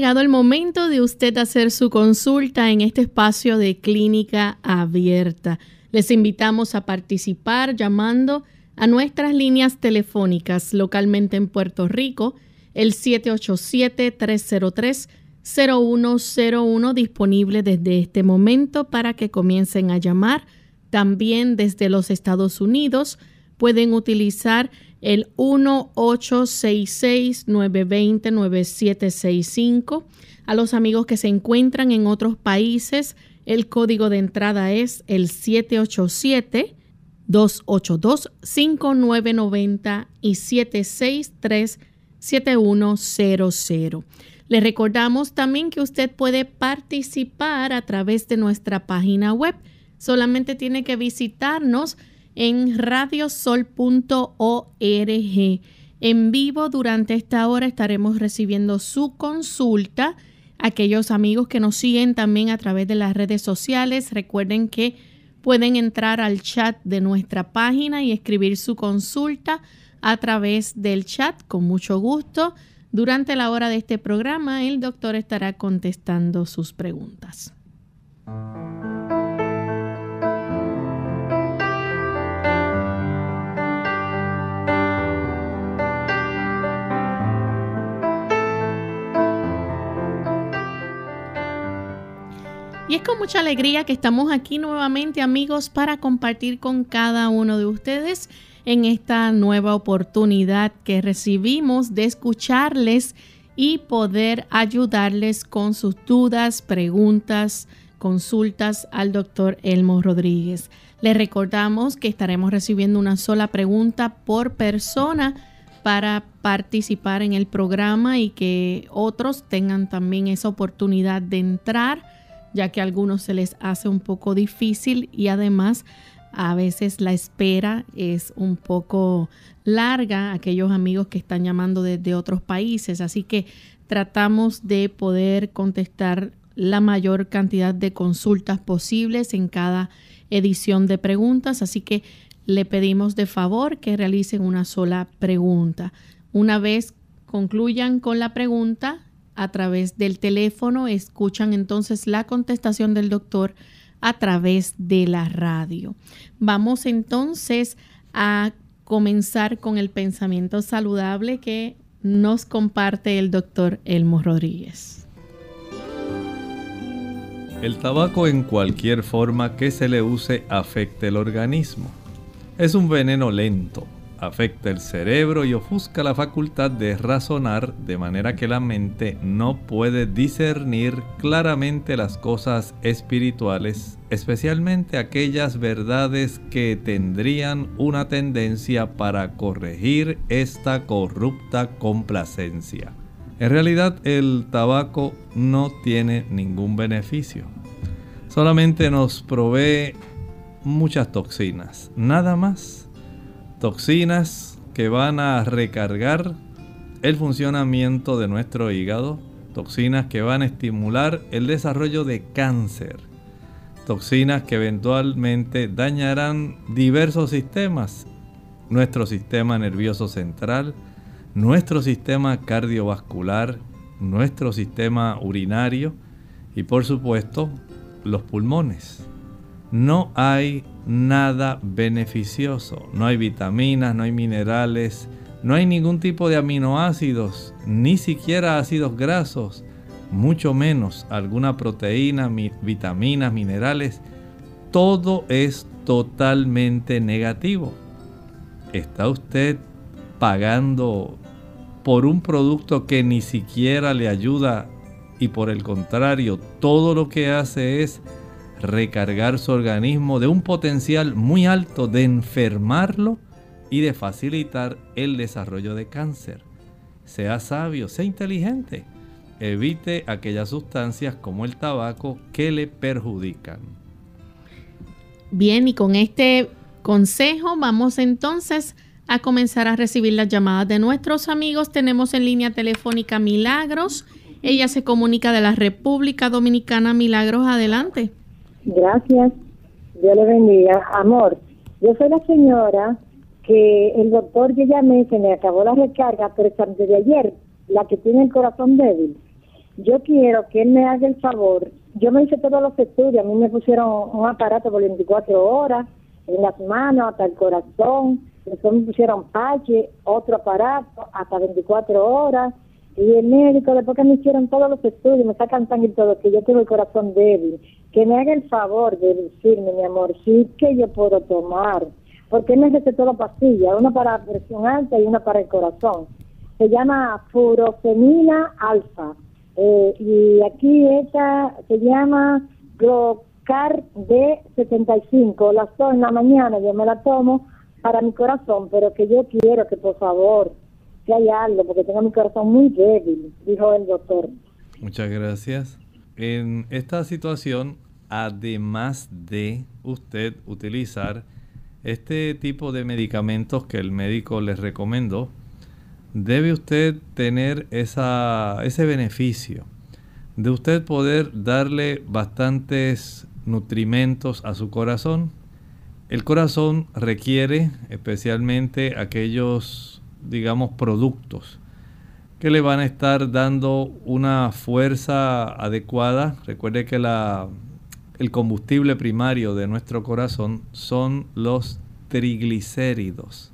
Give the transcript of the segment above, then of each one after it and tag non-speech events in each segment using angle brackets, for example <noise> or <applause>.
Llegado el momento de usted hacer su consulta en este espacio de clínica abierta. Les invitamos a participar llamando a nuestras líneas telefónicas localmente en Puerto Rico, el 787-303-0101 disponible desde este momento para que comiencen a llamar. También desde los Estados Unidos pueden utilizar el 1-866-920-9765. A los amigos que se encuentran en otros países, el código de entrada es el 787-282-5990 y 763-7100. Le recordamos también que usted puede participar a través de nuestra página web. Solamente tiene que visitarnos en radiosol.org. En vivo durante esta hora estaremos recibiendo su consulta. Aquellos amigos que nos siguen también a través de las redes sociales, recuerden que pueden entrar al chat de nuestra página y escribir su consulta a través del chat con mucho gusto. Durante la hora de este programa, el doctor estará contestando sus preguntas. Y es con mucha alegría que estamos aquí nuevamente amigos para compartir con cada uno de ustedes en esta nueva oportunidad que recibimos de escucharles y poder ayudarles con sus dudas, preguntas, consultas al doctor Elmo Rodríguez. Les recordamos que estaremos recibiendo una sola pregunta por persona para participar en el programa y que otros tengan también esa oportunidad de entrar ya que a algunos se les hace un poco difícil y además a veces la espera es un poco larga, aquellos amigos que están llamando desde otros países, así que tratamos de poder contestar la mayor cantidad de consultas posibles en cada edición de preguntas, así que le pedimos de favor que realicen una sola pregunta. Una vez concluyan con la pregunta, a través del teléfono, escuchan entonces la contestación del doctor a través de la radio. Vamos entonces a comenzar con el pensamiento saludable que nos comparte el doctor Elmo Rodríguez. El tabaco en cualquier forma que se le use afecta el organismo. Es un veneno lento afecta el cerebro y ofusca la facultad de razonar de manera que la mente no puede discernir claramente las cosas espirituales, especialmente aquellas verdades que tendrían una tendencia para corregir esta corrupta complacencia. En realidad el tabaco no tiene ningún beneficio. Solamente nos provee muchas toxinas, nada más toxinas que van a recargar el funcionamiento de nuestro hígado, toxinas que van a estimular el desarrollo de cáncer, toxinas que eventualmente dañarán diversos sistemas, nuestro sistema nervioso central, nuestro sistema cardiovascular, nuestro sistema urinario y por supuesto los pulmones. No hay nada beneficioso. No hay vitaminas, no hay minerales, no hay ningún tipo de aminoácidos, ni siquiera ácidos grasos, mucho menos alguna proteína, vitaminas, minerales. Todo es totalmente negativo. ¿Está usted pagando por un producto que ni siquiera le ayuda y por el contrario, todo lo que hace es recargar su organismo de un potencial muy alto de enfermarlo y de facilitar el desarrollo de cáncer. Sea sabio, sea inteligente. Evite aquellas sustancias como el tabaco que le perjudican. Bien, y con este consejo vamos entonces a comenzar a recibir las llamadas de nuestros amigos. Tenemos en línea telefónica Milagros. Ella se comunica de la República Dominicana. Milagros, adelante. Gracias. Dios le bendiga. Amor, yo soy la señora que el doctor que llamé se me acabó la recarga, pero antes de ayer, la que tiene el corazón débil. Yo quiero que él me haga el favor. Yo me hice todos los estudios. A mí me pusieron un aparato por 24 horas en las manos, hasta el corazón. Después me pusieron pache, otro aparato, hasta 24 horas. Y el médico, después que me hicieron todos los estudios, me sacan sangre y todo, que yo tengo el corazón débil que me haga el favor de decirme, mi amor, sí que yo puedo tomar, porque me recetó la pastilla, una para presión alta y una para el corazón. Se llama furofenina alfa. Eh, y aquí esta se llama Glocar D75. Las dos en la mañana yo me la tomo para mi corazón, pero que yo quiero que por favor, que haya algo, porque tengo mi corazón muy débil, dijo el doctor. Muchas gracias. En esta situación, además de usted utilizar este tipo de medicamentos que el médico les recomendó, debe usted tener esa, ese beneficio de usted poder darle bastantes nutrimentos a su corazón. El corazón requiere especialmente aquellos, digamos, productos que le van a estar dando una fuerza adecuada. Recuerde que la, el combustible primario de nuestro corazón son los triglicéridos,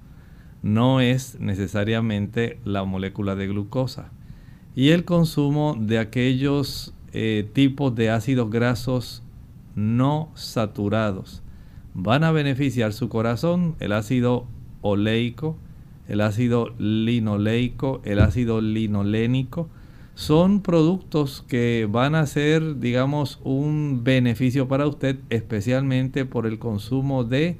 no es necesariamente la molécula de glucosa. Y el consumo de aquellos eh, tipos de ácidos grasos no saturados van a beneficiar su corazón, el ácido oleico, el ácido linoleico, el ácido linolénico, son productos que van a ser, digamos, un beneficio para usted, especialmente por el consumo de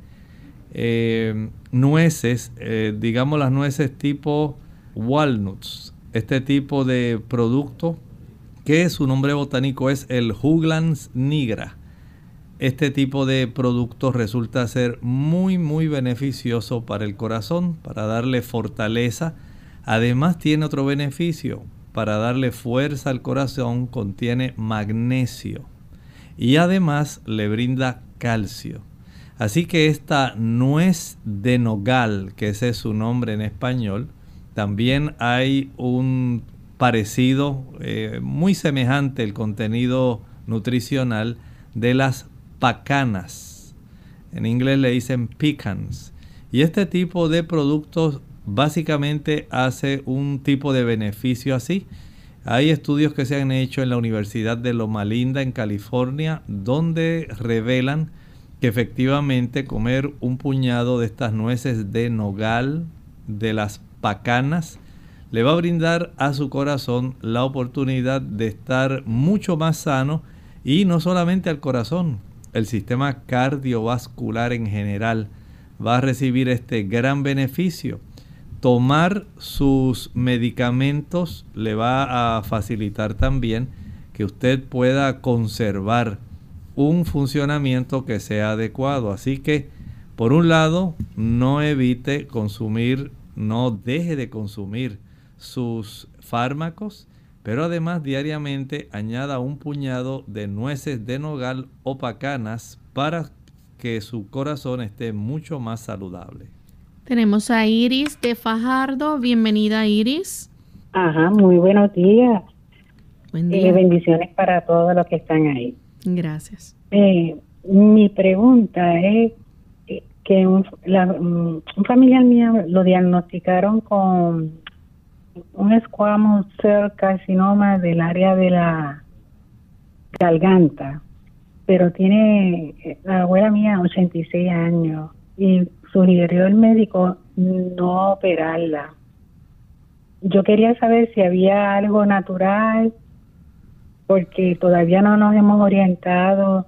eh, nueces, eh, digamos las nueces tipo walnuts, este tipo de producto que su nombre botánico es el Juglans nigra este tipo de productos resulta ser muy muy beneficioso para el corazón, para darle fortaleza. Además tiene otro beneficio, para darle fuerza al corazón contiene magnesio y además le brinda calcio. Así que esta nuez de nogal, que ese es su nombre en español, también hay un parecido eh, muy semejante el contenido nutricional de las pacanas. En inglés le dicen pecans. Y este tipo de productos básicamente hace un tipo de beneficio así. Hay estudios que se han hecho en la Universidad de Loma Linda en California donde revelan que efectivamente comer un puñado de estas nueces de nogal, de las pacanas, le va a brindar a su corazón la oportunidad de estar mucho más sano y no solamente al corazón, el sistema cardiovascular en general va a recibir este gran beneficio. Tomar sus medicamentos le va a facilitar también que usted pueda conservar un funcionamiento que sea adecuado. Así que, por un lado, no evite consumir, no deje de consumir sus fármacos pero además diariamente añada un puñado de nueces de nogal o pacanas para que su corazón esté mucho más saludable. Tenemos a Iris de Fajardo. Bienvenida Iris. Ajá, muy buenos días. Buen día. Eh, bendiciones para todos los que están ahí. Gracias. Eh, mi pregunta es eh, que un, mm, un familiar mío lo diagnosticaron con un escuamo cell carcinoma del área de la garganta, pero tiene la abuela mía 86 años y sugirió el médico no operarla. Yo quería saber si había algo natural, porque todavía no nos hemos orientado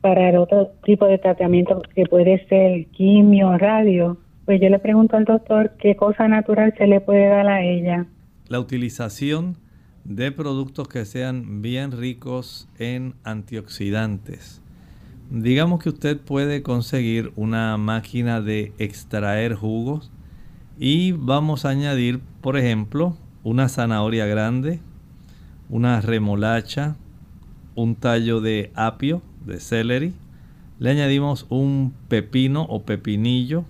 para el otro tipo de tratamiento que puede ser quimio, radio, pues yo le pregunto al doctor qué cosa natural se le puede dar a ella. La utilización de productos que sean bien ricos en antioxidantes. Digamos que usted puede conseguir una máquina de extraer jugos y vamos a añadir, por ejemplo, una zanahoria grande, una remolacha, un tallo de apio, de celery. Le añadimos un pepino o pepinillo.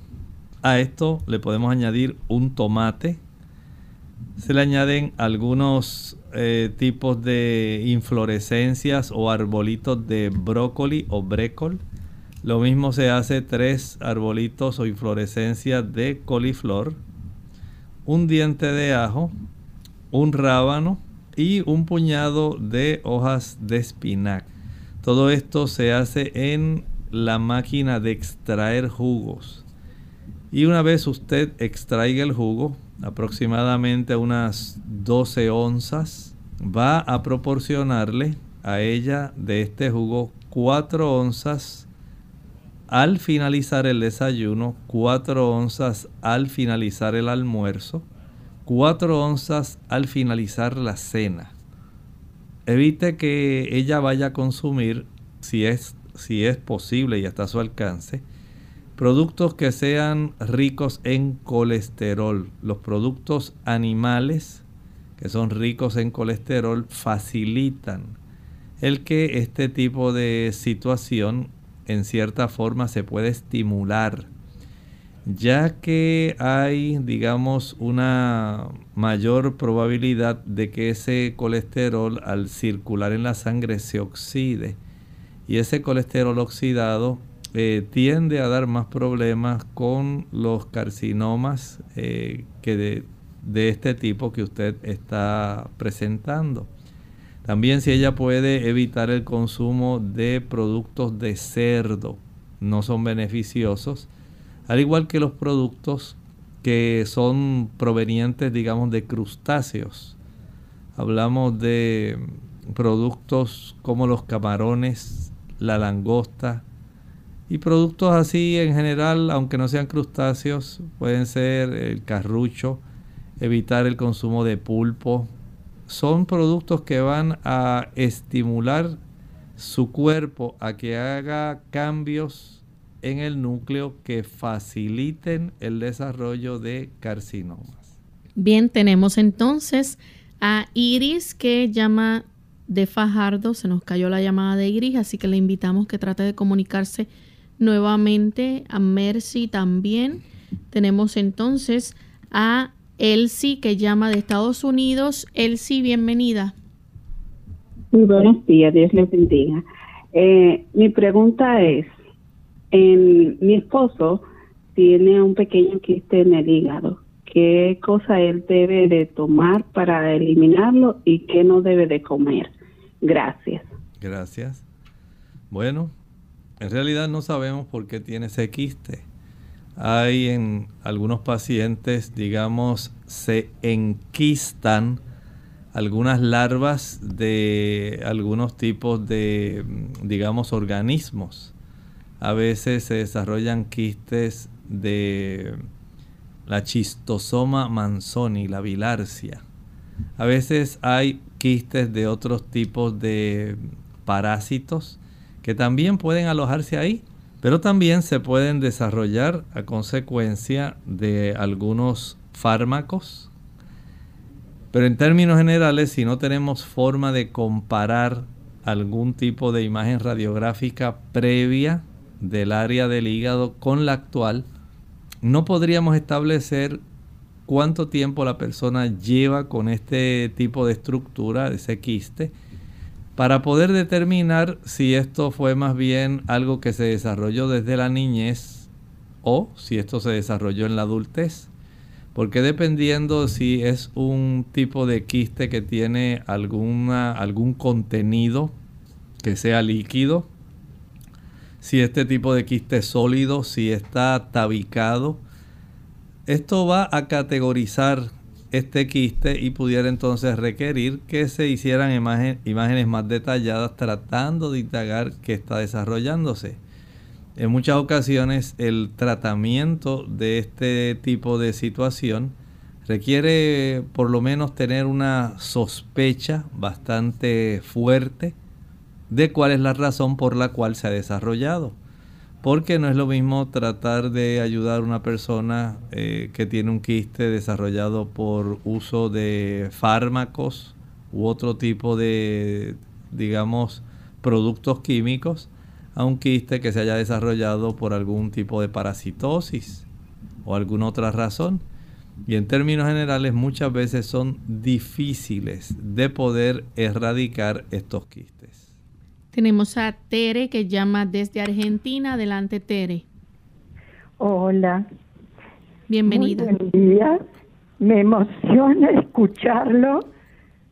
A esto le podemos añadir un tomate. Se le añaden algunos eh, tipos de inflorescencias o arbolitos de brócoli o brécol. Lo mismo se hace tres arbolitos o inflorescencias de coliflor, un diente de ajo, un rábano, y un puñado de hojas de espinac. Todo esto se hace en la máquina de extraer jugos. Y una vez usted extraiga el jugo, aproximadamente unas 12 onzas, va a proporcionarle a ella de este jugo 4 onzas al finalizar el desayuno, 4 onzas al finalizar el almuerzo 4 onzas al finalizar la cena. Evite que ella vaya a consumir, si es, si es posible y hasta su alcance, productos que sean ricos en colesterol. Los productos animales que son ricos en colesterol facilitan el que este tipo de situación en cierta forma se puede estimular ya que hay, digamos, una mayor probabilidad de que ese colesterol al circular en la sangre se oxide. Y ese colesterol oxidado eh, tiende a dar más problemas con los carcinomas eh, que de, de este tipo que usted está presentando. También si ella puede evitar el consumo de productos de cerdo, no son beneficiosos al igual que los productos que son provenientes, digamos, de crustáceos. Hablamos de productos como los camarones, la langosta y productos así en general, aunque no sean crustáceos, pueden ser el carrucho, evitar el consumo de pulpo. Son productos que van a estimular su cuerpo a que haga cambios en el núcleo que faciliten el desarrollo de carcinomas. Bien, tenemos entonces a Iris que llama de Fajardo, se nos cayó la llamada de Iris, así que le invitamos que trate de comunicarse nuevamente a Mercy también. Tenemos entonces a Elsie que llama de Estados Unidos. Elsie, bienvenida. Muy buenos días, Dios les bendiga. Eh, mi pregunta es, mi esposo tiene un pequeño quiste en el hígado. ¿Qué cosa él debe de tomar para eliminarlo y qué no debe de comer? Gracias. Gracias. Bueno, en realidad no sabemos por qué tiene ese quiste. Hay en algunos pacientes, digamos, se enquistan algunas larvas de algunos tipos de, digamos, organismos a veces se desarrollan quistes de la chistosoma manzoni, la bilarcia. A veces hay quistes de otros tipos de parásitos también pueden alojarse ahí, pero también se pueden desarrollar a consecuencia de algunos fármacos. Pero en términos generales, si no tenemos forma de comparar algún tipo de imagen radiográfica previa del área del hígado con la actual, no podríamos establecer cuánto tiempo la persona lleva con este tipo de estructura, ese quiste, para poder determinar si esto fue más bien algo que se desarrolló desde la niñez o si esto se desarrolló en la adultez. Porque dependiendo si es un tipo de quiste que tiene alguna, algún contenido que sea líquido, si este tipo de quiste es sólido, si está tabicado. Esto va a categorizar este quiste y pudiera entonces requerir que se hicieran imágenes más detalladas tratando de indagar qué está desarrollándose. En muchas ocasiones el tratamiento de este tipo de situación requiere por lo menos tener una sospecha bastante fuerte de cuál es la razón por la cual se ha desarrollado. Porque no es lo mismo tratar de ayudar a una persona eh, que tiene un quiste desarrollado por uso de fármacos u otro tipo de, digamos, productos químicos a un quiste que se haya desarrollado por algún tipo de parasitosis o alguna otra razón. Y en términos generales muchas veces son difíciles de poder erradicar estos quistes. Tenemos a Tere que llama desde Argentina. Adelante, Tere. Hola. Bienvenida. buen día. Me emociona escucharlo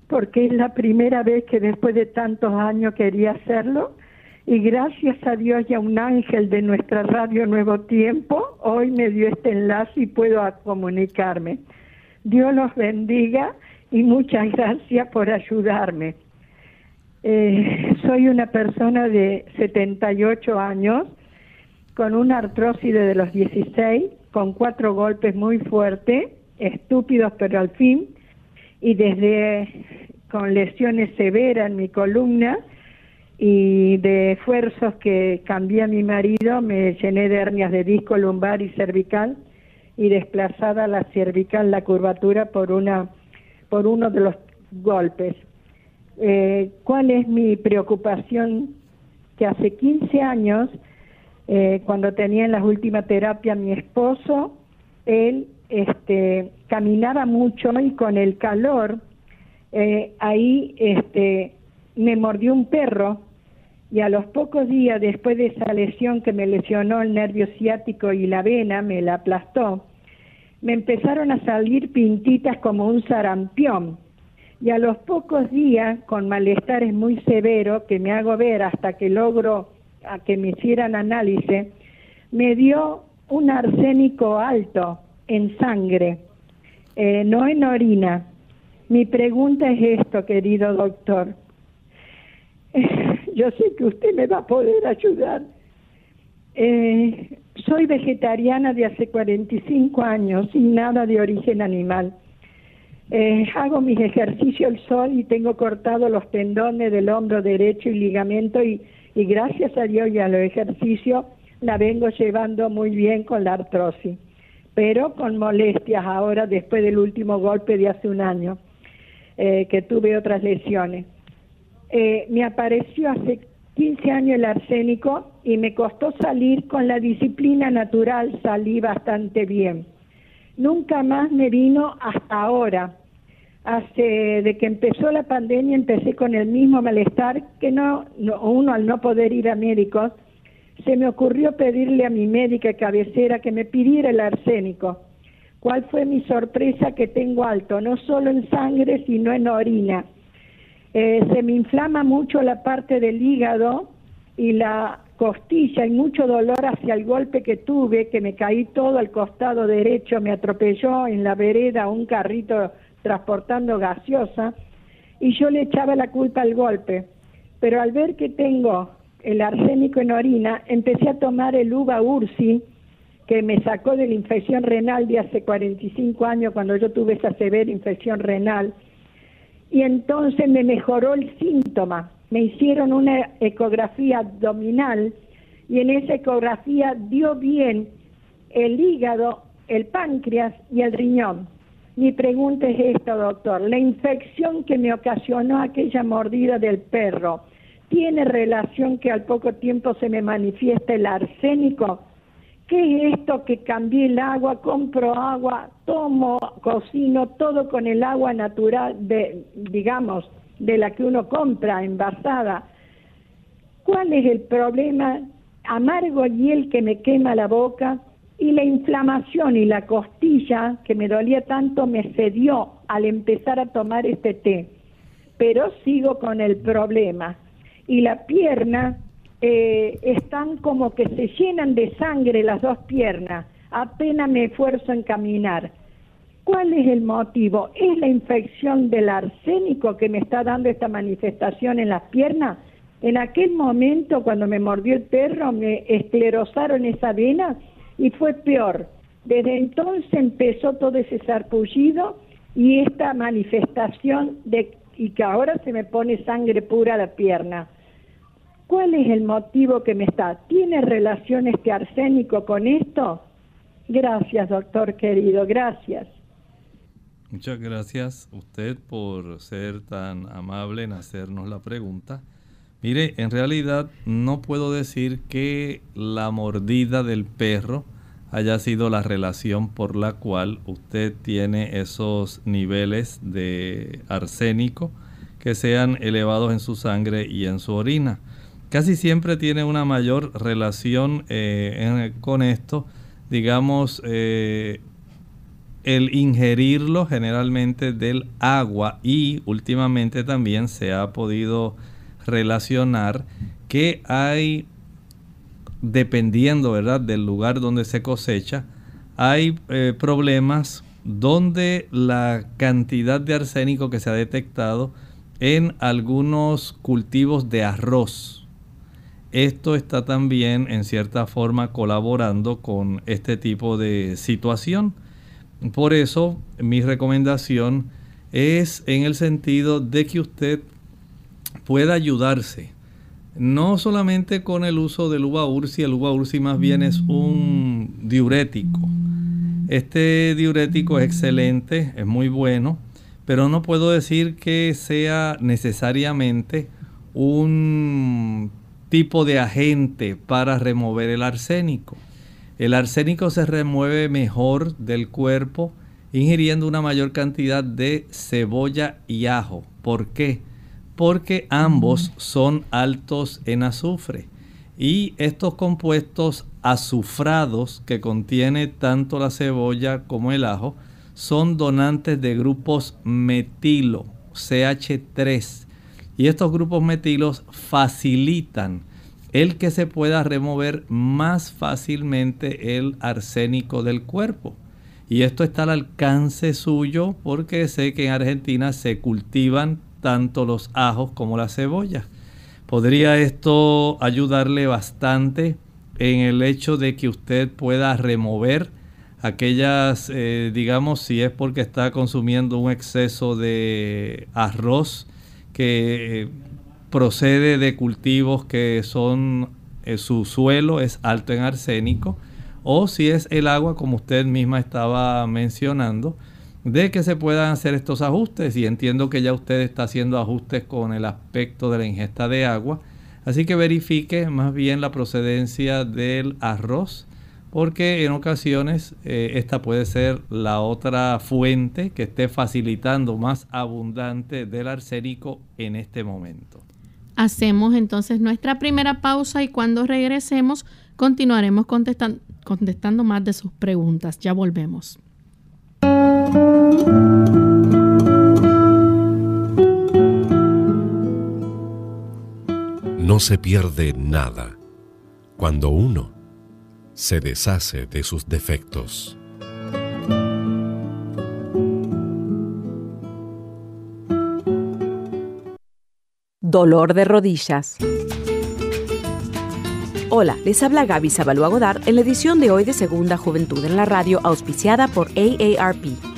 porque es la primera vez que después de tantos años quería hacerlo. Y gracias a Dios y a un ángel de nuestra radio Nuevo Tiempo, hoy me dio este enlace y puedo comunicarme. Dios los bendiga y muchas gracias por ayudarme. Eh, <laughs> soy una persona de 78 años con una artrosis de los 16, con cuatro golpes muy fuertes, estúpidos pero al fin, y desde con lesiones severas en mi columna y de esfuerzos que cambié a mi marido, me llené de hernias de disco lumbar y cervical y desplazada la cervical, la curvatura por una por uno de los golpes. Eh, cuál es mi preocupación, que hace 15 años, eh, cuando tenía en la última terapia mi esposo, él este, caminaba mucho y con el calor, eh, ahí este, me mordió un perro. Y a los pocos días después de esa lesión que me lesionó el nervio ciático y la vena, me la aplastó, me empezaron a salir pintitas como un sarampión y a los pocos días, con malestares muy severos que me hago ver hasta que logro a que me hicieran análisis, me dio un arsénico alto en sangre, eh, no en orina. Mi pregunta es esto, querido doctor. <laughs> yo sé que usted me va a poder ayudar. Eh, soy vegetariana de hace 45 años sin nada de origen animal. Eh, hago mis ejercicios al sol y tengo cortado los tendones del hombro derecho y ligamento y, y gracias a Dios y a los ejercicios la vengo llevando muy bien con la artrosis, pero con molestias ahora después del último golpe de hace un año eh, que tuve otras lesiones. Eh, me apareció hace 15 años el arsénico y me costó salir con la disciplina natural, salí bastante bien nunca más me vino hasta ahora. Hace de que empezó la pandemia empecé con el mismo malestar que no, uno al no poder ir a médicos se me ocurrió pedirle a mi médica cabecera que me pidiera el arsénico. ¿Cuál fue mi sorpresa que tengo alto? No solo en sangre, sino en orina. Eh, se me inflama mucho la parte del hígado y la costilla y mucho dolor hacia el golpe que tuve, que me caí todo al costado derecho, me atropelló en la vereda un carrito transportando gaseosa y yo le echaba la culpa al golpe. Pero al ver que tengo el arsénico en orina, empecé a tomar el uva ursi, que me sacó de la infección renal de hace 45 años cuando yo tuve esa severa infección renal, y entonces me mejoró el síntoma me hicieron una ecografía abdominal y en esa ecografía dio bien el hígado, el páncreas y el riñón. Mi pregunta es esto, doctor. La infección que me ocasionó aquella mordida del perro, ¿tiene relación que al poco tiempo se me manifiesta el arsénico? ¿Qué es esto que cambié el agua, compro agua, tomo, cocino, todo con el agua natural, de, digamos, de la que uno compra envasada. ¿Cuál es el problema? Amargo hiel que me quema la boca y la inflamación y la costilla que me dolía tanto me cedió al empezar a tomar este té. Pero sigo con el problema. Y la pierna eh, están como que se llenan de sangre las dos piernas. Apenas me esfuerzo en caminar. ¿Cuál es el motivo? ¿Es la infección del arsénico que me está dando esta manifestación en las piernas? En aquel momento, cuando me mordió el perro, me esclerosaron esa vena y fue peor. Desde entonces empezó todo ese sarpullido y esta manifestación de y que ahora se me pone sangre pura a la pierna. ¿Cuál es el motivo que me está? ¿Tiene relación este arsénico con esto? Gracias, doctor querido, gracias. Muchas gracias usted por ser tan amable en hacernos la pregunta. Mire, en realidad no puedo decir que la mordida del perro haya sido la relación por la cual usted tiene esos niveles de arsénico que sean elevados en su sangre y en su orina. Casi siempre tiene una mayor relación eh, con esto, digamos, eh, el ingerirlo generalmente del agua y últimamente también se ha podido relacionar que hay, dependiendo ¿verdad? del lugar donde se cosecha, hay eh, problemas donde la cantidad de arsénico que se ha detectado en algunos cultivos de arroz. Esto está también en cierta forma colaborando con este tipo de situación. Por eso mi recomendación es en el sentido de que usted pueda ayudarse. No solamente con el uso del uva ursi, el uva ursi más bien es un diurético. Este diurético es excelente, es muy bueno, pero no puedo decir que sea necesariamente un tipo de agente para remover el arsénico. El arsénico se remueve mejor del cuerpo ingiriendo una mayor cantidad de cebolla y ajo. ¿Por qué? porque ambos son altos en azufre. Y estos compuestos azufrados que contiene tanto la cebolla como el ajo son donantes de grupos metilo, CH3. Y estos grupos metilos facilitan el que se pueda remover más fácilmente el arsénico del cuerpo. Y esto está al alcance suyo porque sé que en Argentina se cultivan tanto los ajos como la cebolla. Podría esto ayudarle bastante en el hecho de que usted pueda remover aquellas, eh, digamos, si es porque está consumiendo un exceso de arroz que eh, procede de cultivos que son, eh, su suelo es alto en arsénico, o si es el agua, como usted misma estaba mencionando, de que se puedan hacer estos ajustes y entiendo que ya usted está haciendo ajustes con el aspecto de la ingesta de agua. Así que verifique más bien la procedencia del arroz porque en ocasiones eh, esta puede ser la otra fuente que esté facilitando más abundante del arsénico en este momento. Hacemos entonces nuestra primera pausa y cuando regresemos continuaremos contestando más de sus preguntas. Ya volvemos. No se pierde nada cuando uno se deshace de sus defectos. Dolor de rodillas. Hola, les habla Gaby Zabalúa Godard en la edición de hoy de Segunda Juventud en la Radio, auspiciada por AARP.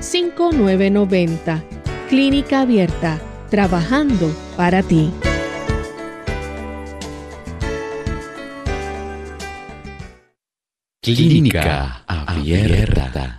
282-5990. Clínica Abierta, trabajando para ti. Clínica Abierta.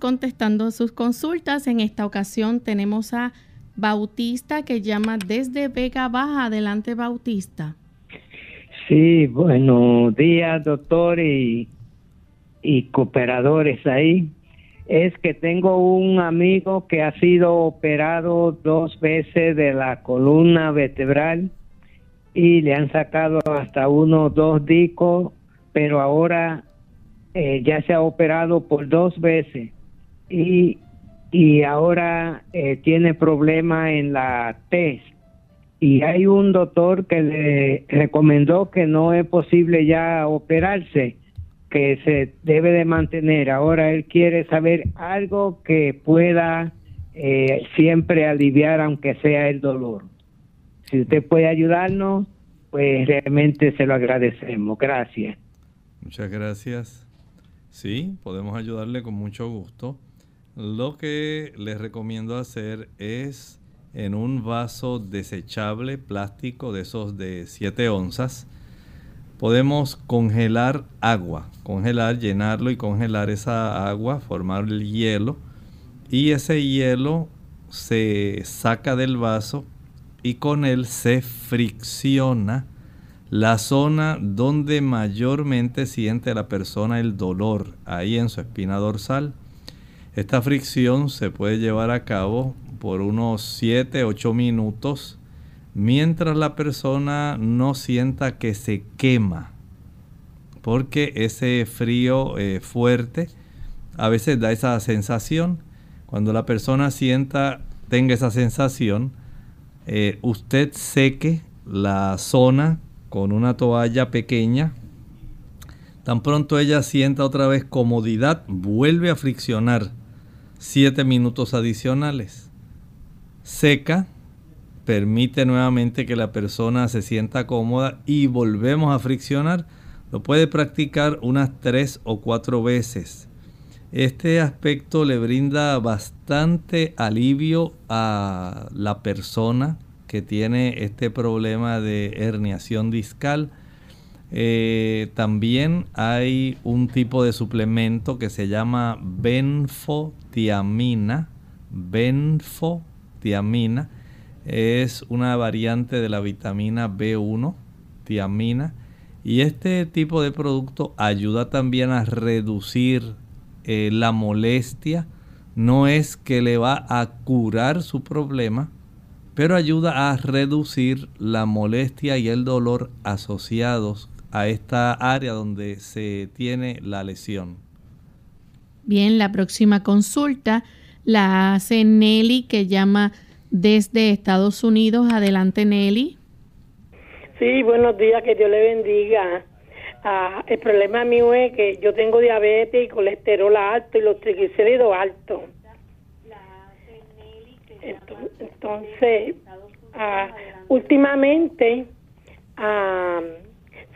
Contestando sus consultas. En esta ocasión tenemos a Bautista que llama desde Vega Baja. Adelante, Bautista. Sí, buenos días, doctor y, y cooperadores ahí. Es que tengo un amigo que ha sido operado dos veces de la columna vertebral y le han sacado hasta uno dos discos, pero ahora eh, ya se ha operado por dos veces y, y ahora eh, tiene problema en la test. Y hay un doctor que le recomendó que no es posible ya operarse, que se debe de mantener. Ahora él quiere saber algo que pueda eh, siempre aliviar, aunque sea el dolor. Si usted puede ayudarnos, pues realmente se lo agradecemos. Gracias. Muchas gracias. Sí, podemos ayudarle con mucho gusto. Lo que les recomiendo hacer es en un vaso desechable plástico de esos de 7 onzas, podemos congelar agua, congelar, llenarlo y congelar esa agua, formar el hielo y ese hielo se saca del vaso y con él se fricciona la zona donde mayormente siente la persona el dolor, ahí en su espina dorsal. Esta fricción se puede llevar a cabo por unos 7-8 minutos mientras la persona no sienta que se quema. Porque ese frío eh, fuerte a veces da esa sensación. Cuando la persona sienta tenga esa sensación, eh, usted seque la zona con una toalla pequeña. Tan pronto ella sienta otra vez comodidad, vuelve a friccionar 7 minutos adicionales. Seca, permite nuevamente que la persona se sienta cómoda y volvemos a friccionar. Lo puede practicar unas 3 o 4 veces. Este aspecto le brinda bastante alivio a la persona que tiene este problema de herniación discal. Eh, también hay un tipo de suplemento que se llama benfotiamina. Benfotiamina es una variante de la vitamina B1, tiamina. Y este tipo de producto ayuda también a reducir eh, la molestia. No es que le va a curar su problema, pero ayuda a reducir la molestia y el dolor asociados a esta área donde se tiene la lesión. Bien, la próxima consulta la hace Nelly que llama desde Estados Unidos. Adelante Nelly. Sí, buenos días, que Dios le bendiga. Ah, el problema mío es que yo tengo diabetes y colesterol alto y los triglicéridos altos. Entonces, ah, últimamente ah,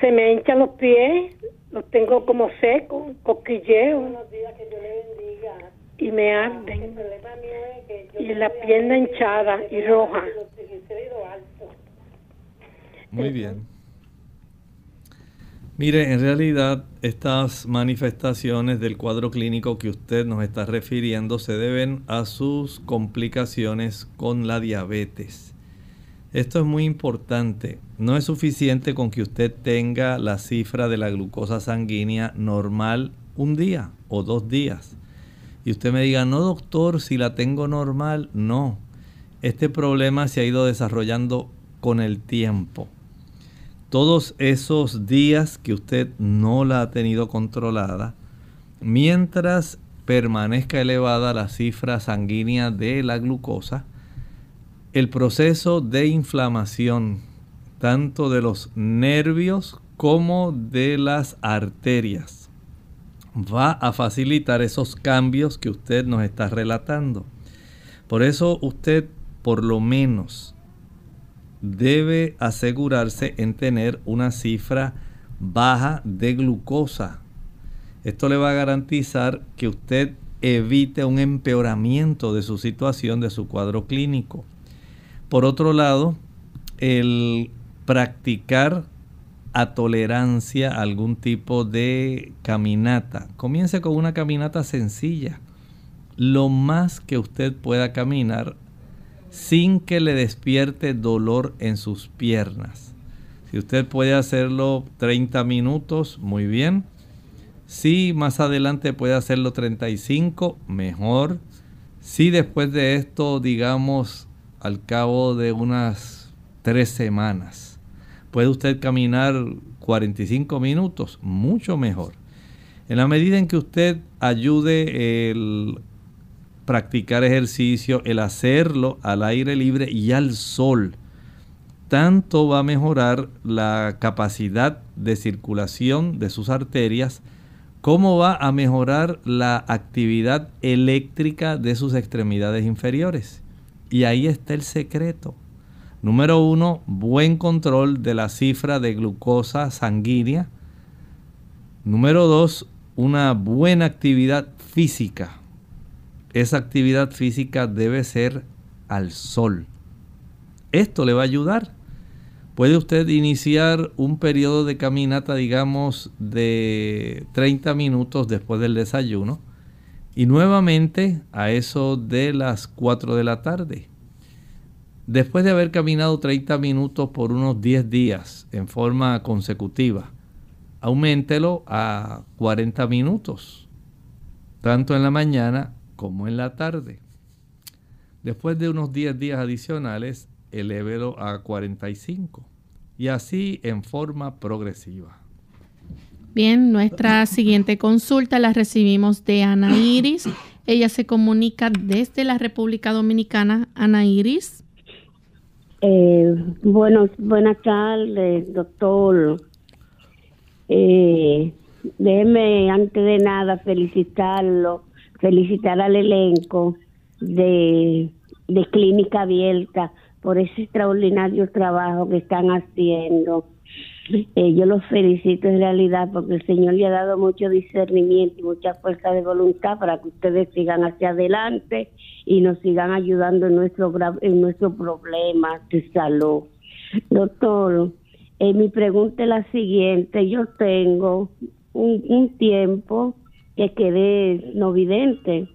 se me hinchan los pies, los tengo como secos, cosquilleos. Y me arden. Y la pierna hinchada y roja. Muy bien. Mire, en realidad estas manifestaciones del cuadro clínico que usted nos está refiriendo se deben a sus complicaciones con la diabetes. Esto es muy importante. No es suficiente con que usted tenga la cifra de la glucosa sanguínea normal un día o dos días. Y usted me diga, no doctor, si la tengo normal, no. Este problema se ha ido desarrollando con el tiempo todos esos días que usted no la ha tenido controlada, mientras permanezca elevada la cifra sanguínea de la glucosa, el proceso de inflamación tanto de los nervios como de las arterias va a facilitar esos cambios que usted nos está relatando. Por eso usted por lo menos debe asegurarse en tener una cifra baja de glucosa. Esto le va a garantizar que usted evite un empeoramiento de su situación, de su cuadro clínico. Por otro lado, el practicar a tolerancia algún tipo de caminata. Comience con una caminata sencilla. Lo más que usted pueda caminar sin que le despierte dolor en sus piernas. Si usted puede hacerlo 30 minutos, muy bien. Si más adelante puede hacerlo 35, mejor. Si después de esto, digamos, al cabo de unas tres semanas, puede usted caminar 45 minutos, mucho mejor. En la medida en que usted ayude el practicar ejercicio, el hacerlo al aire libre y al sol, tanto va a mejorar la capacidad de circulación de sus arterias, como va a mejorar la actividad eléctrica de sus extremidades inferiores. Y ahí está el secreto. Número uno, buen control de la cifra de glucosa sanguínea. Número dos, una buena actividad física esa actividad física debe ser al sol. Esto le va a ayudar. Puede usted iniciar un periodo de caminata, digamos, de 30 minutos después del desayuno y nuevamente a eso de las 4 de la tarde. Después de haber caminado 30 minutos por unos 10 días en forma consecutiva, auméntelo a 40 minutos, tanto en la mañana como en la tarde. Después de unos 10 días adicionales, elévelo a 45 y así en forma progresiva. Bien, nuestra <coughs> siguiente consulta la recibimos de Ana Iris. Ella se comunica desde la República Dominicana. Ana Iris. Eh, bueno, buenas tardes, doctor. Eh, déjeme antes de nada felicitarlo, felicitar al elenco de, de Clínica Abierta por ese extraordinario trabajo que están haciendo. Eh, yo los felicito en realidad porque el Señor le ha dado mucho discernimiento y mucha fuerza de voluntad para que ustedes sigan hacia adelante y nos sigan ayudando en nuestro en nuestros problemas de salud. Doctor, eh, mi pregunta es la siguiente. Yo tengo un tiempo que quedé no vidente.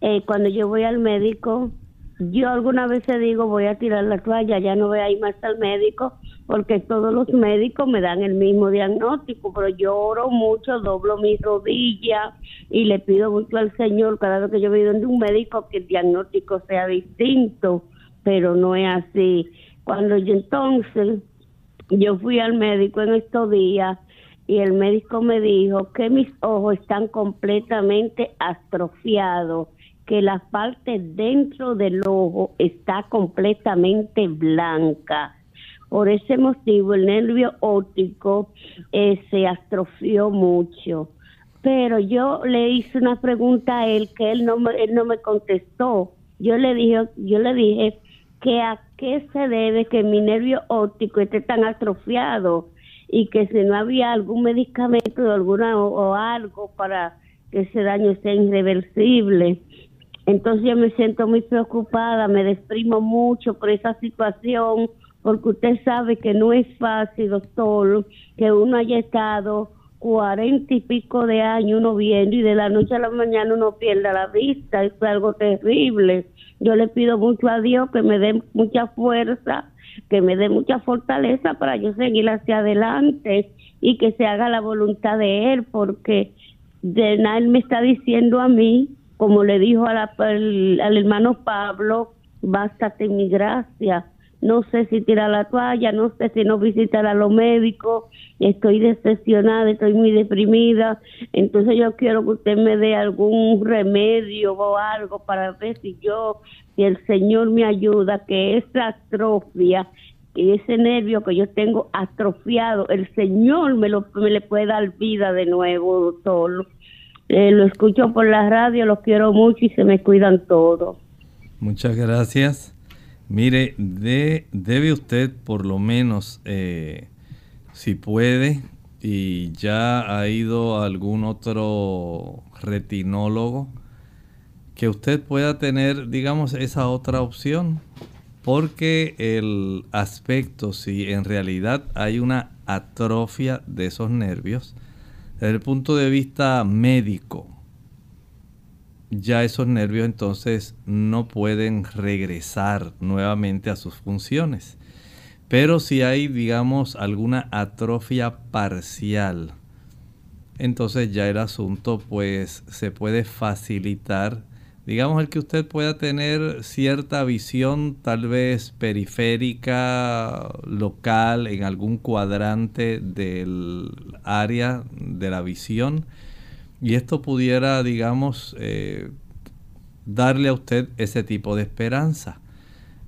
Eh, cuando yo voy al médico, yo alguna vez digo voy a tirar la toalla, ya no voy a ir más al médico porque todos los médicos me dan el mismo diagnóstico, pero yo oro mucho, doblo mis rodillas y le pido mucho al Señor cada vez que yo voy donde un médico que el diagnóstico sea distinto, pero no es así. Cuando yo entonces, yo fui al médico en estos días y el médico me dijo que mis ojos están completamente atrofiados que la parte dentro del ojo está completamente blanca. Por ese motivo el nervio óptico eh, se atrofió mucho. Pero yo le hice una pregunta a él que él no me, él no me contestó. Yo le dije, yo le dije que a qué se debe que mi nervio óptico esté tan atrofiado y que si no había algún medicamento o alguna o algo para que ese daño sea irreversible. Entonces yo me siento muy preocupada, me desprimo mucho por esa situación, porque usted sabe que no es fácil, doctor, que uno haya estado cuarenta y pico de años uno viendo y de la noche a la mañana uno pierda la vista, es algo terrible. Yo le pido mucho a Dios que me dé mucha fuerza, que me dé mucha fortaleza para yo seguir hacia adelante y que se haga la voluntad de Él, porque de nada Él me está diciendo a mí como le dijo al, al hermano Pablo, bástate mi gracia. No sé si tirar la toalla, no sé si no visitar a los médicos, estoy decepcionada, estoy muy deprimida. Entonces yo quiero que usted me dé algún remedio o algo para ver si yo, si el Señor me ayuda, que esa atrofia, que ese nervio que yo tengo atrofiado, el Señor me, lo, me le puede dar vida de nuevo, doctor. Eh, lo escucho por la radio, los quiero mucho y se me cuidan todos. Muchas gracias. Mire, de, debe usted por lo menos, eh, si puede, y ya ha ido a algún otro retinólogo, que usted pueda tener, digamos, esa otra opción. Porque el aspecto, si en realidad hay una atrofia de esos nervios, desde el punto de vista médico, ya esos nervios entonces no pueden regresar nuevamente a sus funciones. Pero si hay, digamos, alguna atrofia parcial, entonces ya el asunto pues se puede facilitar digamos el que usted pueda tener cierta visión tal vez periférica, local, en algún cuadrante del área de la visión. Y esto pudiera, digamos, eh, darle a usted ese tipo de esperanza.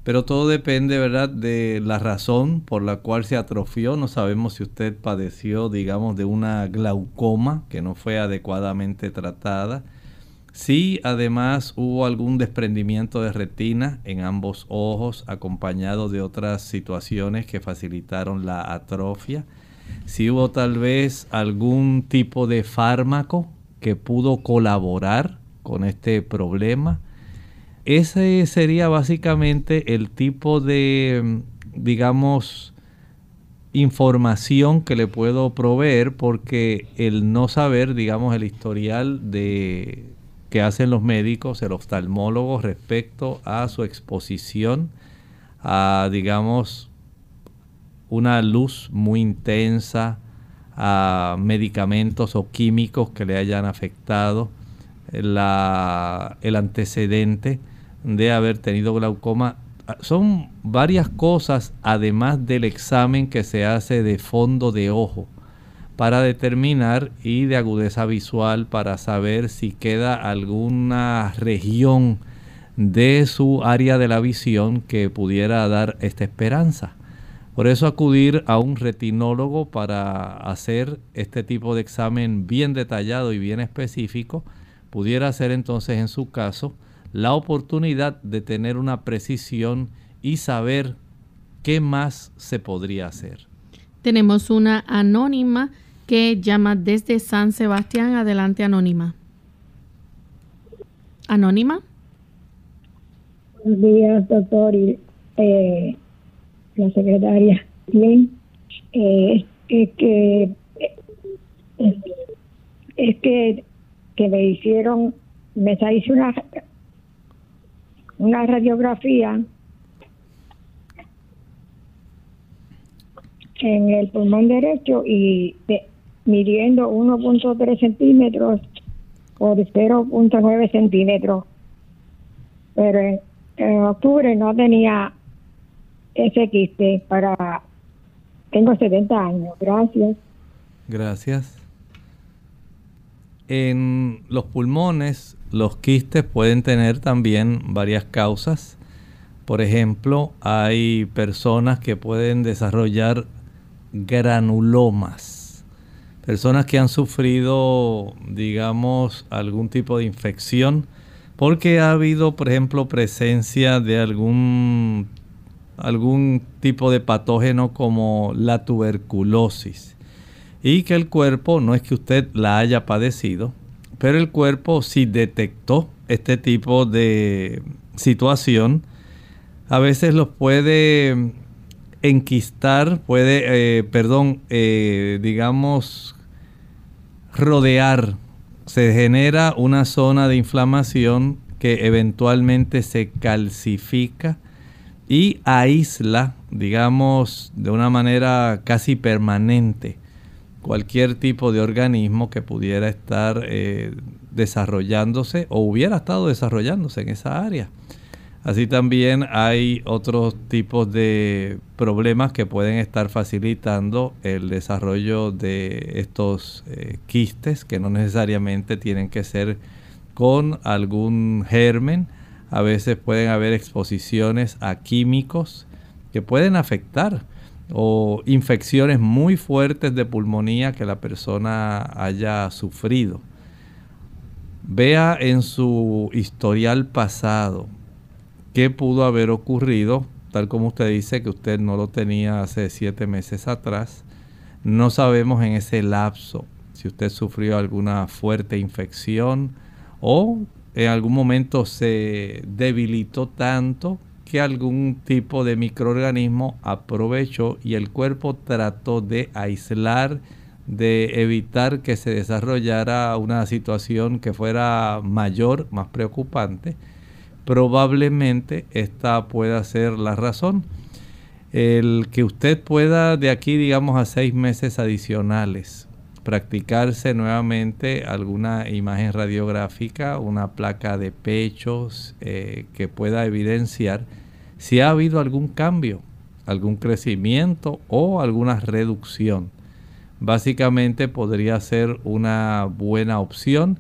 Pero todo depende, ¿verdad?, de la razón por la cual se atrofió. No sabemos si usted padeció, digamos, de una glaucoma que no fue adecuadamente tratada si además hubo algún desprendimiento de retina en ambos ojos acompañado de otras situaciones que facilitaron la atrofia. Si hubo tal vez algún tipo de fármaco que pudo colaborar con este problema. Ese sería básicamente el tipo de, digamos, información que le puedo proveer porque el no saber, digamos, el historial de que hacen los médicos, el oftalmólogo respecto a su exposición a, digamos, una luz muy intensa, a medicamentos o químicos que le hayan afectado, la, el antecedente de haber tenido glaucoma. Son varias cosas, además del examen que se hace de fondo de ojo, para determinar y de agudeza visual para saber si queda alguna región de su área de la visión que pudiera dar esta esperanza. Por eso acudir a un retinólogo para hacer este tipo de examen bien detallado y bien específico pudiera ser entonces en su caso la oportunidad de tener una precisión y saber qué más se podría hacer. Tenemos una anónima que llama desde San Sebastián. Adelante, anónima. Anónima. Buenos días, doctor eh, la secretaria. Bien, eh, es que es, que que me hicieron, me hizo una una radiografía en el pulmón derecho y midiendo 1.3 centímetros por 0.9 centímetros. Pero en, octubre no tenía quiste para... Tengo 70 años. Gracias. Gracias. En los pulmones, los quistes pueden tener también varias causas. Por ejemplo, hay personas que pueden desarrollar granulomas. Personas que han sufrido, digamos, algún tipo de infección porque ha habido, por ejemplo, presencia de algún, algún tipo de patógeno como la tuberculosis. Y que el cuerpo, no es que usted la haya padecido, pero el cuerpo si detectó este tipo de situación, a veces los puede enquistar, puede, eh, perdón, eh, digamos, rodear. Se genera una zona de inflamación que eventualmente se calcifica y aísla, digamos, de una manera casi permanente cualquier tipo de organismo que pudiera estar eh, desarrollándose o hubiera estado desarrollándose en esa área. Así también hay otros tipos de problemas que pueden estar facilitando el desarrollo de estos eh, quistes que no necesariamente tienen que ser con algún germen. A veces pueden haber exposiciones a químicos que pueden afectar o infecciones muy fuertes de pulmonía que la persona haya sufrido. Vea en su historial pasado qué pudo haber ocurrido, tal como usted dice que usted no lo tenía hace siete meses atrás. No sabemos en ese lapso si usted sufrió alguna fuerte infección o en algún momento se debilitó tanto que algún tipo de microorganismo aprovechó y el cuerpo trató de aislar, de evitar que se desarrollara una situación que fuera mayor, más preocupante probablemente esta pueda ser la razón. El que usted pueda de aquí, digamos, a seis meses adicionales, practicarse nuevamente alguna imagen radiográfica, una placa de pechos eh, que pueda evidenciar si ha habido algún cambio, algún crecimiento o alguna reducción. Básicamente podría ser una buena opción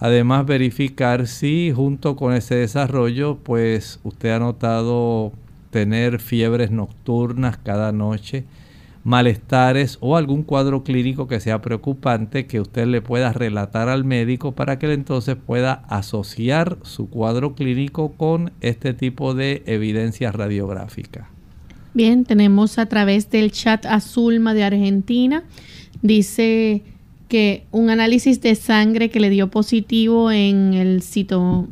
Además, verificar si junto con ese desarrollo, pues usted ha notado tener fiebres nocturnas cada noche, malestares o algún cuadro clínico que sea preocupante que usted le pueda relatar al médico para que él entonces pueda asociar su cuadro clínico con este tipo de evidencia radiográfica. Bien, tenemos a través del chat Azulma de Argentina. Dice que un análisis de sangre que le dio positivo en el cito,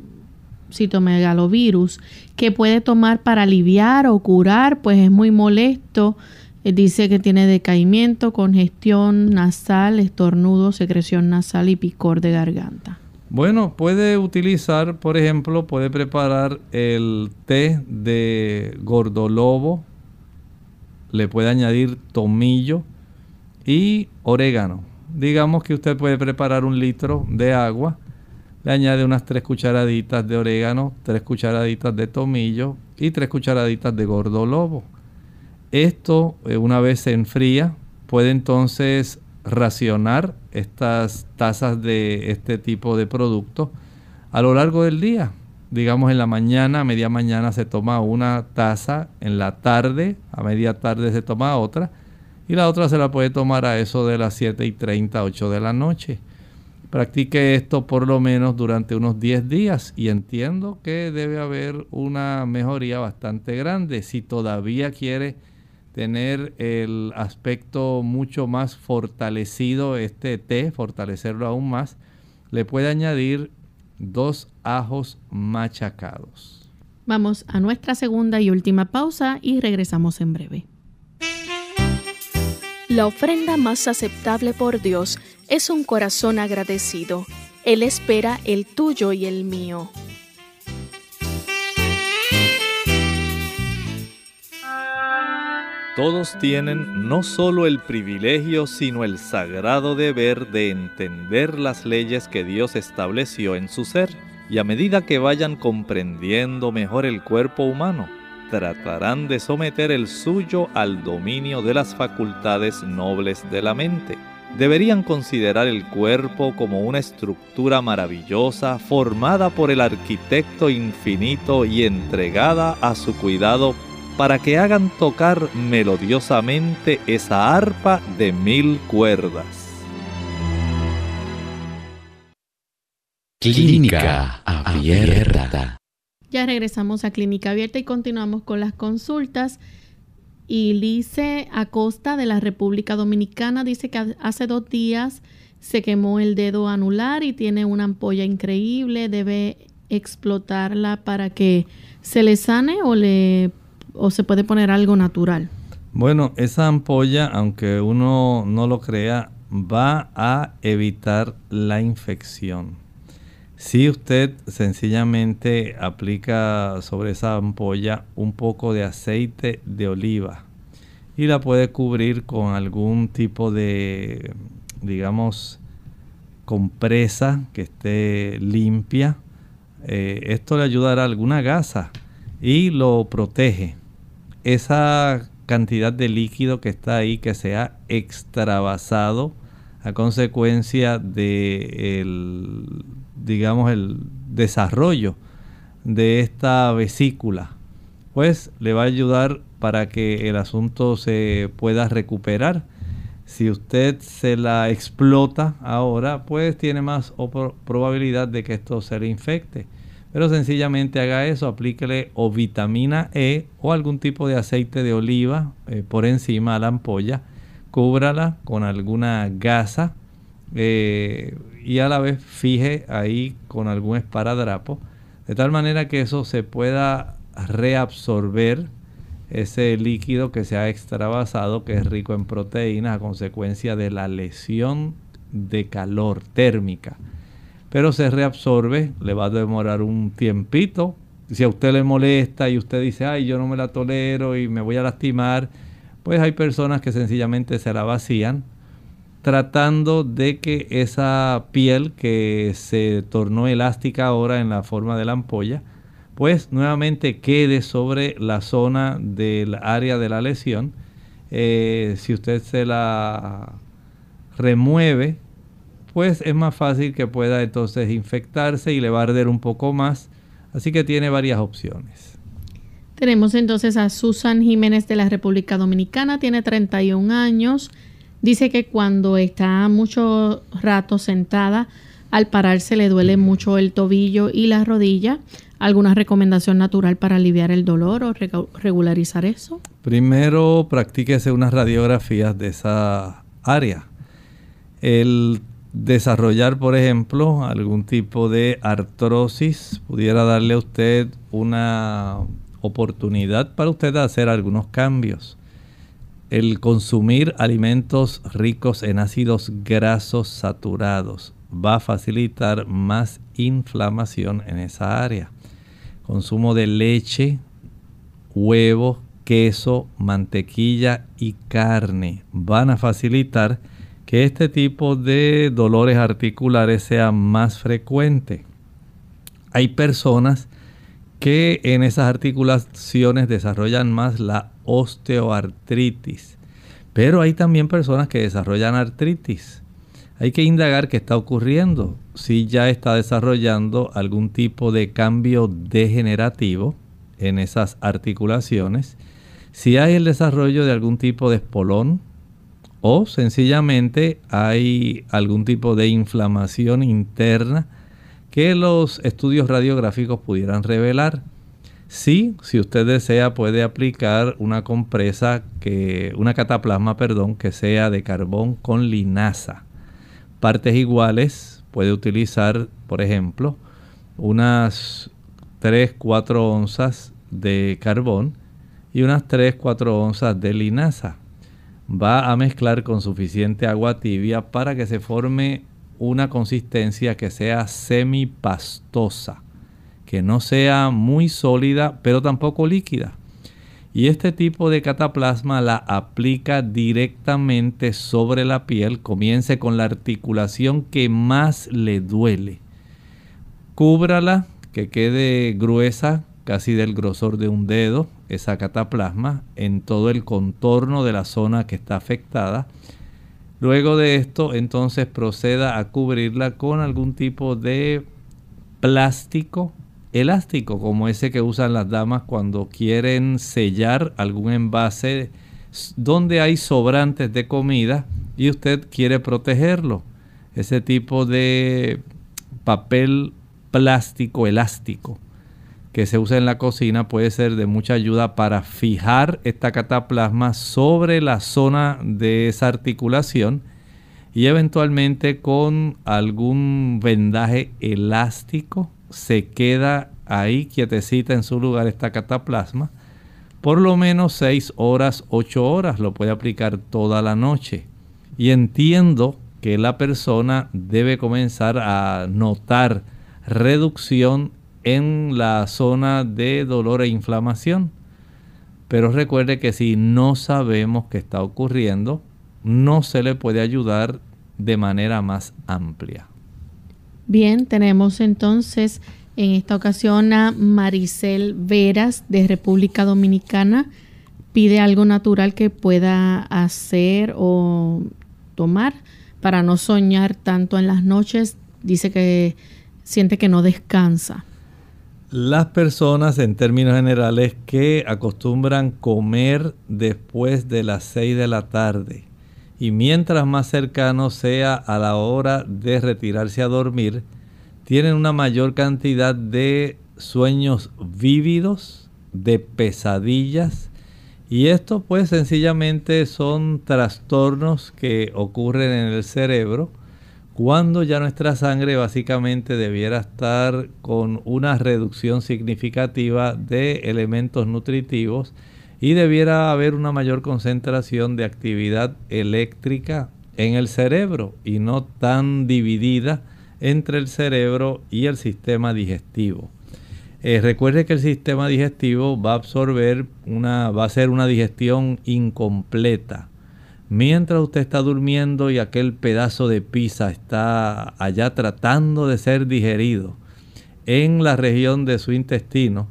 citomegalovirus que puede tomar para aliviar o curar, pues es muy molesto. Eh, dice que tiene decaimiento, congestión nasal, estornudo, secreción nasal y picor de garganta. Bueno, puede utilizar, por ejemplo, puede preparar el té de gordolobo, le puede añadir tomillo y orégano digamos que usted puede preparar un litro de agua, le añade unas tres cucharaditas de orégano, tres cucharaditas de tomillo y tres cucharaditas de gordo lobo. Esto, eh, una vez se enfría, puede entonces racionar estas tazas de este tipo de producto a lo largo del día. Digamos en la mañana, a media mañana se toma una taza, en la tarde, a media tarde se toma otra y la otra se la puede tomar a eso de las 7 y 30, 8 de la noche. Practique esto por lo menos durante unos 10 días y entiendo que debe haber una mejoría bastante grande. Si todavía quiere tener el aspecto mucho más fortalecido este té, fortalecerlo aún más, le puede añadir dos ajos machacados. Vamos a nuestra segunda y última pausa y regresamos en breve. La ofrenda más aceptable por Dios es un corazón agradecido. Él espera el tuyo y el mío. Todos tienen no solo el privilegio, sino el sagrado deber de entender las leyes que Dios estableció en su ser, y a medida que vayan comprendiendo mejor el cuerpo humano, tratarán de someter el suyo al dominio de las facultades nobles de la mente. Deberían considerar el cuerpo como una estructura maravillosa formada por el arquitecto infinito y entregada a su cuidado para que hagan tocar melodiosamente esa arpa de mil cuerdas. Clínica abierta. Ya regresamos a Clínica Abierta y continuamos con las consultas. Y Lice Acosta de la República Dominicana dice que hace dos días se quemó el dedo anular y tiene una ampolla increíble. Debe explotarla para que se le sane o, le, o se puede poner algo natural. Bueno, esa ampolla, aunque uno no lo crea, va a evitar la infección. Si usted sencillamente aplica sobre esa ampolla un poco de aceite de oliva y la puede cubrir con algún tipo de, digamos, compresa que esté limpia, eh, esto le ayudará a alguna gasa y lo protege. Esa cantidad de líquido que está ahí, que se ha extravasado a consecuencia de el digamos, el desarrollo de esta vesícula, pues le va a ayudar para que el asunto se pueda recuperar. Si usted se la explota ahora, pues tiene más probabilidad de que esto se le infecte. Pero sencillamente haga eso, aplíquele o vitamina E o algún tipo de aceite de oliva eh, por encima a la ampolla, cúbrala con alguna gasa eh, y a la vez fije ahí con algún esparadrapo, de tal manera que eso se pueda reabsorber ese líquido que se ha extravasado, que es rico en proteínas a consecuencia de la lesión de calor térmica. Pero se reabsorbe, le va a demorar un tiempito. Si a usted le molesta y usted dice, ay, yo no me la tolero y me voy a lastimar, pues hay personas que sencillamente se la vacían tratando de que esa piel que se tornó elástica ahora en la forma de la ampolla, pues nuevamente quede sobre la zona del área de la lesión. Eh, si usted se la remueve, pues es más fácil que pueda entonces infectarse y le va a arder un poco más. Así que tiene varias opciones. Tenemos entonces a Susan Jiménez de la República Dominicana, tiene 31 años Dice que cuando está mucho rato sentada, al pararse le duele mucho el tobillo y la rodilla. ¿Alguna recomendación natural para aliviar el dolor o regularizar eso? Primero, practíquese unas radiografías de esa área. El desarrollar, por ejemplo, algún tipo de artrosis pudiera darle a usted una oportunidad para usted hacer algunos cambios el consumir alimentos ricos en ácidos grasos saturados va a facilitar más inflamación en esa área. Consumo de leche, huevo, queso, mantequilla y carne van a facilitar que este tipo de dolores articulares sea más frecuente. Hay personas que en esas articulaciones desarrollan más la osteoartritis. Pero hay también personas que desarrollan artritis. Hay que indagar qué está ocurriendo. Si ya está desarrollando algún tipo de cambio degenerativo en esas articulaciones, si hay el desarrollo de algún tipo de espolón o sencillamente hay algún tipo de inflamación interna que los estudios radiográficos pudieran revelar. Sí, si usted desea puede aplicar una compresa que una cataplasma, perdón, que sea de carbón con linaza. Partes iguales puede utilizar, por ejemplo, unas 3-4 onzas de carbón y unas 3-4 onzas de linaza. Va a mezclar con suficiente agua tibia para que se forme una consistencia que sea semipastosa, que no sea muy sólida, pero tampoco líquida. Y este tipo de cataplasma la aplica directamente sobre la piel, comience con la articulación que más le duele. Cúbrala, que quede gruesa, casi del grosor de un dedo, esa cataplasma, en todo el contorno de la zona que está afectada Luego de esto, entonces proceda a cubrirla con algún tipo de plástico elástico, como ese que usan las damas cuando quieren sellar algún envase donde hay sobrantes de comida y usted quiere protegerlo. Ese tipo de papel plástico elástico que se usa en la cocina puede ser de mucha ayuda para fijar esta cataplasma sobre la zona de esa articulación y eventualmente con algún vendaje elástico se queda ahí quietecita en su lugar esta cataplasma por lo menos 6 horas, 8 horas, lo puede aplicar toda la noche. Y entiendo que la persona debe comenzar a notar reducción en la zona de dolor e inflamación. Pero recuerde que si no sabemos qué está ocurriendo, no se le puede ayudar de manera más amplia. Bien, tenemos entonces en esta ocasión a Maricel Veras de República Dominicana. Pide algo natural que pueda hacer o tomar para no soñar tanto en las noches. Dice que siente que no descansa. Las personas en términos generales que acostumbran comer después de las 6 de la tarde. Y mientras más cercano sea a la hora de retirarse a dormir, tienen una mayor cantidad de sueños vívidos, de pesadillas. Y esto pues sencillamente son trastornos que ocurren en el cerebro cuando ya nuestra sangre básicamente debiera estar con una reducción significativa de elementos nutritivos y debiera haber una mayor concentración de actividad eléctrica en el cerebro y no tan dividida entre el cerebro y el sistema digestivo. Eh, recuerde que el sistema digestivo va a absorber una, va a ser una digestión incompleta mientras usted está durmiendo y aquel pedazo de pizza está allá tratando de ser digerido en la región de su intestino,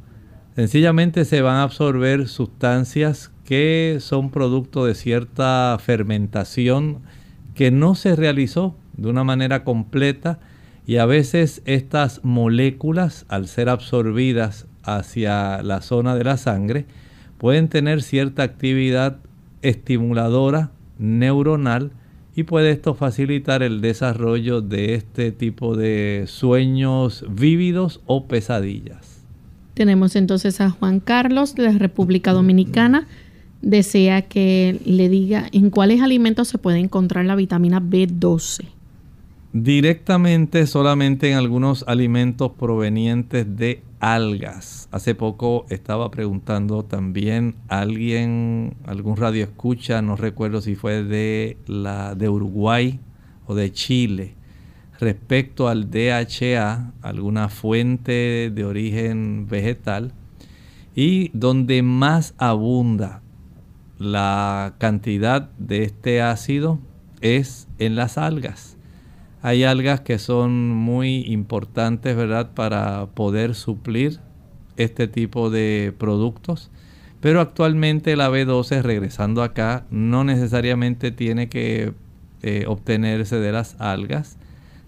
sencillamente se van a absorber sustancias que son producto de cierta fermentación que no se realizó de una manera completa y a veces estas moléculas al ser absorbidas hacia la zona de la sangre pueden tener cierta actividad estimuladora neuronal y puede esto facilitar el desarrollo de este tipo de sueños vívidos o pesadillas. Tenemos entonces a Juan Carlos de la República Dominicana. Desea que le diga en cuáles alimentos se puede encontrar la vitamina B12. Directamente solamente en algunos alimentos provenientes de algas. Hace poco estaba preguntando también alguien, algún radio escucha, no recuerdo si fue de la de Uruguay o de Chile, respecto al DHA, alguna fuente de origen vegetal, y donde más abunda la cantidad de este ácido es en las algas. Hay algas que son muy importantes, ¿verdad?, para poder suplir este tipo de productos. Pero actualmente la B12, regresando acá, no necesariamente tiene que eh, obtenerse de las algas.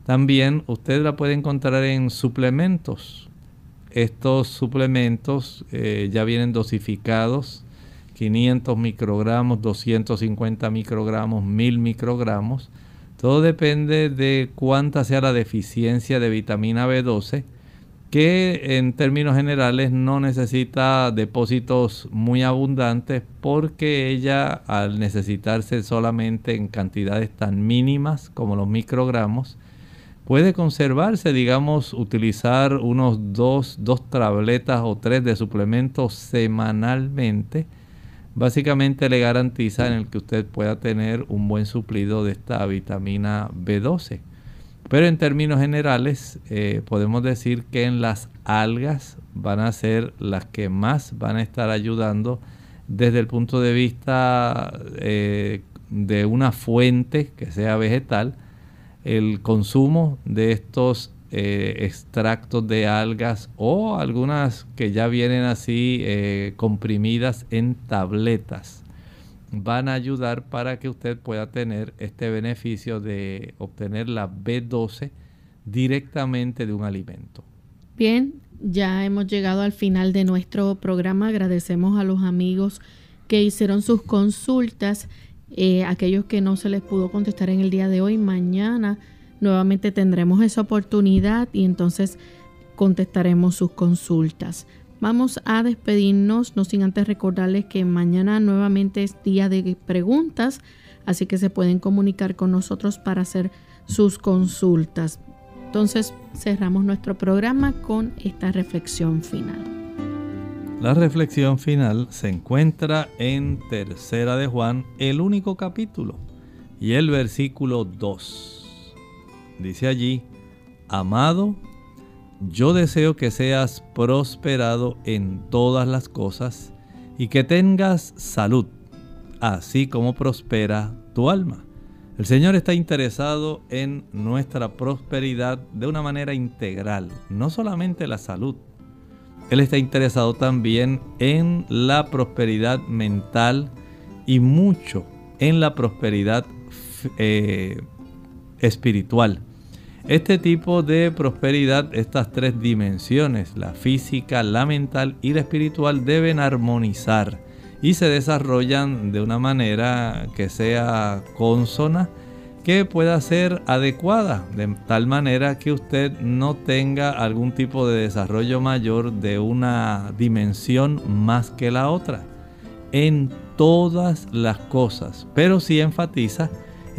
También usted la puede encontrar en suplementos. Estos suplementos eh, ya vienen dosificados 500 microgramos, 250 microgramos, 1000 microgramos. Todo depende de cuánta sea la deficiencia de vitamina B12, que en términos generales no necesita depósitos muy abundantes porque ella al necesitarse solamente en cantidades tan mínimas como los microgramos, puede conservarse, digamos, utilizar unos dos, dos tabletas o tres de suplementos semanalmente básicamente le garantiza en el que usted pueda tener un buen suplido de esta vitamina B12. Pero en términos generales eh, podemos decir que en las algas van a ser las que más van a estar ayudando desde el punto de vista eh, de una fuente que sea vegetal. El consumo de estos eh, extractos de algas o algunas que ya vienen así eh, comprimidas en tabletas van a ayudar para que usted pueda tener este beneficio de obtener la B12 directamente de un alimento. Bien, ya hemos llegado al final de nuestro programa. Agradecemos a los amigos que hicieron sus consultas, eh, aquellos que no se les pudo contestar en el día de hoy, mañana nuevamente tendremos esa oportunidad y entonces contestaremos sus consultas. Vamos a despedirnos, no sin antes recordarles que mañana nuevamente es día de preguntas, así que se pueden comunicar con nosotros para hacer sus consultas. Entonces cerramos nuestro programa con esta reflexión final. La reflexión final se encuentra en Tercera de Juan, el único capítulo, y el versículo 2 Dice allí, amado, yo deseo que seas prosperado en todas las cosas y que tengas salud, así como prospera tu alma. El Señor está interesado en nuestra prosperidad de una manera integral, no solamente la salud. Él está interesado también en la prosperidad mental y mucho en la prosperidad eh, espiritual. Este tipo de prosperidad, estas tres dimensiones, la física, la mental y la espiritual, deben armonizar y se desarrollan de una manera que sea consona, que pueda ser adecuada, de tal manera que usted no tenga algún tipo de desarrollo mayor de una dimensión más que la otra. En todas las cosas, pero sí enfatiza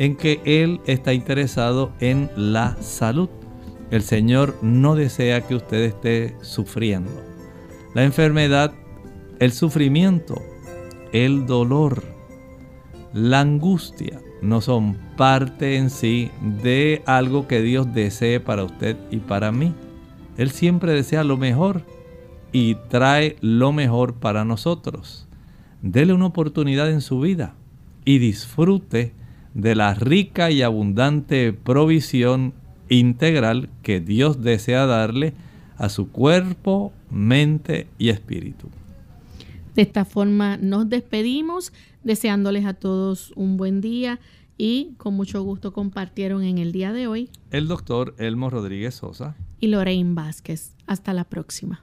en que Él está interesado en la salud. El Señor no desea que usted esté sufriendo. La enfermedad, el sufrimiento, el dolor, la angustia no son parte en sí de algo que Dios desee para usted y para mí. Él siempre desea lo mejor y trae lo mejor para nosotros. Dele una oportunidad en su vida y disfrute de la rica y abundante provisión integral que Dios desea darle a su cuerpo, mente y espíritu. De esta forma nos despedimos deseándoles a todos un buen día y con mucho gusto compartieron en el día de hoy el doctor Elmo Rodríguez Sosa y Lorraine Vázquez. Hasta la próxima.